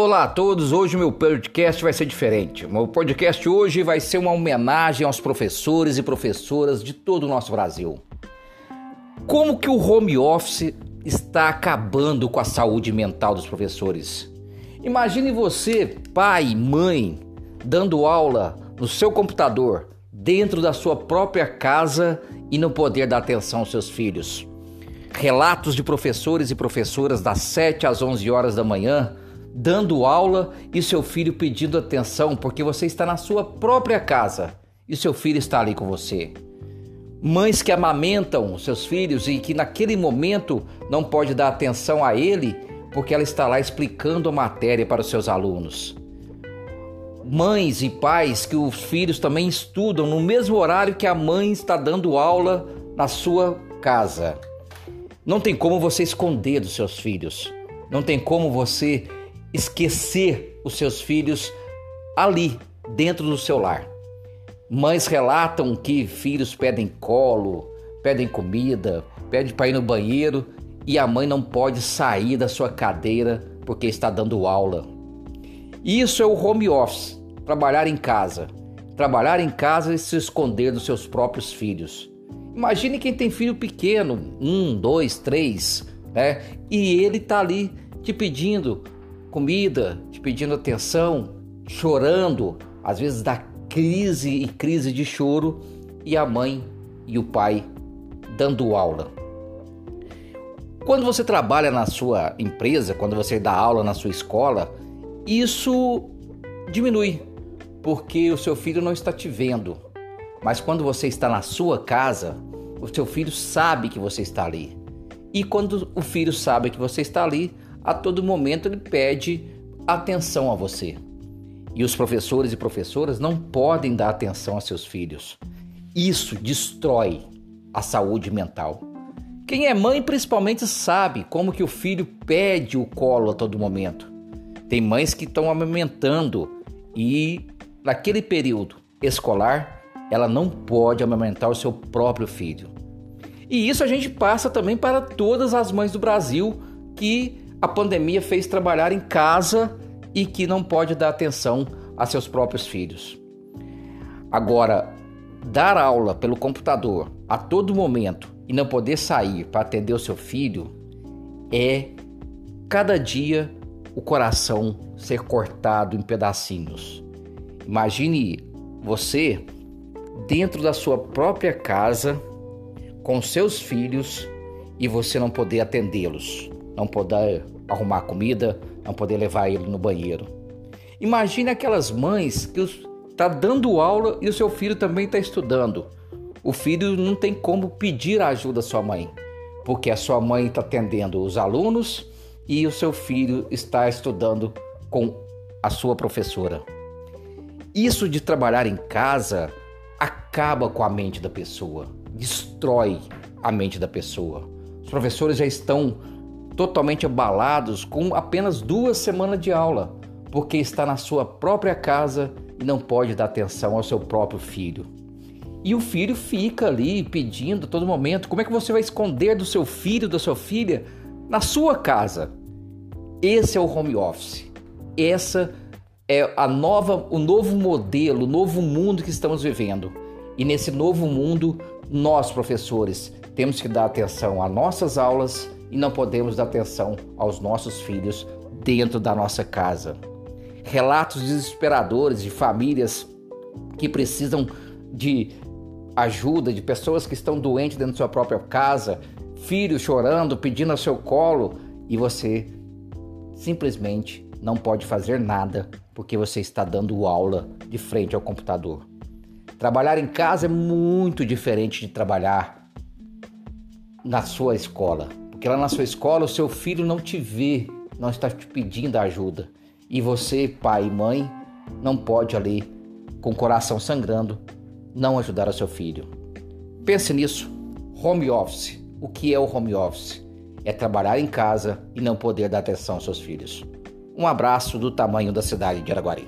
Olá a todos, hoje o meu podcast vai ser diferente. O meu podcast hoje vai ser uma homenagem aos professores e professoras de todo o nosso Brasil. Como que o home office está acabando com a saúde mental dos professores? Imagine você, pai, mãe, dando aula no seu computador, dentro da sua própria casa e não poder dar atenção aos seus filhos. Relatos de professores e professoras das 7 às 11 horas da manhã dando aula e seu filho pedindo atenção porque você está na sua própria casa e seu filho está ali com você. Mães que amamentam seus filhos e que naquele momento não pode dar atenção a ele porque ela está lá explicando a matéria para os seus alunos. Mães e pais que os filhos também estudam no mesmo horário que a mãe está dando aula na sua casa. Não tem como você esconder dos seus filhos. Não tem como você esquecer os seus filhos ali, dentro do seu lar. Mães relatam que filhos pedem colo, pedem comida, pedem para ir no banheiro e a mãe não pode sair da sua cadeira porque está dando aula. Isso é o home office, trabalhar em casa. Trabalhar em casa e se esconder dos seus próprios filhos. Imagine quem tem filho pequeno, um, dois, três, né? E ele está ali te pedindo comida, te pedindo atenção, chorando, às vezes dá crise e crise de choro, e a mãe e o pai dando aula. Quando você trabalha na sua empresa, quando você dá aula na sua escola, isso diminui, porque o seu filho não está te vendo. Mas quando você está na sua casa, o seu filho sabe que você está ali. E quando o filho sabe que você está ali, a todo momento ele pede atenção a você. E os professores e professoras não podem dar atenção a seus filhos. Isso destrói a saúde mental. Quem é mãe principalmente sabe como que o filho pede o colo a todo momento. Tem mães que estão amamentando e naquele período escolar ela não pode amamentar o seu próprio filho. E isso a gente passa também para todas as mães do Brasil que a pandemia fez trabalhar em casa e que não pode dar atenção a seus próprios filhos. Agora, dar aula pelo computador a todo momento e não poder sair para atender o seu filho é cada dia o coração ser cortado em pedacinhos. Imagine você dentro da sua própria casa com seus filhos e você não poder atendê-los não poder arrumar comida, não poder levar ele no banheiro. Imagine aquelas mães que está dando aula e o seu filho também está estudando. O filho não tem como pedir a ajuda à sua mãe, porque a sua mãe está atendendo os alunos e o seu filho está estudando com a sua professora. Isso de trabalhar em casa acaba com a mente da pessoa, destrói a mente da pessoa. Os professores já estão totalmente abalados com apenas duas semanas de aula, porque está na sua própria casa e não pode dar atenção ao seu próprio filho. E o filho fica ali pedindo a todo momento: como é que você vai esconder do seu filho, da sua filha, na sua casa? Esse é o home office. Essa é a nova, o novo modelo, o novo mundo que estamos vivendo. E nesse novo mundo, nós, professores, temos que dar atenção às nossas aulas e não podemos dar atenção aos nossos filhos dentro da nossa casa. Relatos desesperadores de famílias que precisam de ajuda, de pessoas que estão doentes dentro da sua própria casa, filhos chorando, pedindo ao seu colo e você simplesmente não pode fazer nada porque você está dando aula de frente ao computador. Trabalhar em casa é muito diferente de trabalhar na sua escola. Porque lá na sua escola o seu filho não te vê, não está te pedindo ajuda. E você, pai e mãe, não pode ali, com o coração sangrando, não ajudar o seu filho. Pense nisso. Home office. O que é o home office? É trabalhar em casa e não poder dar atenção aos seus filhos. Um abraço do tamanho da cidade de Araguari.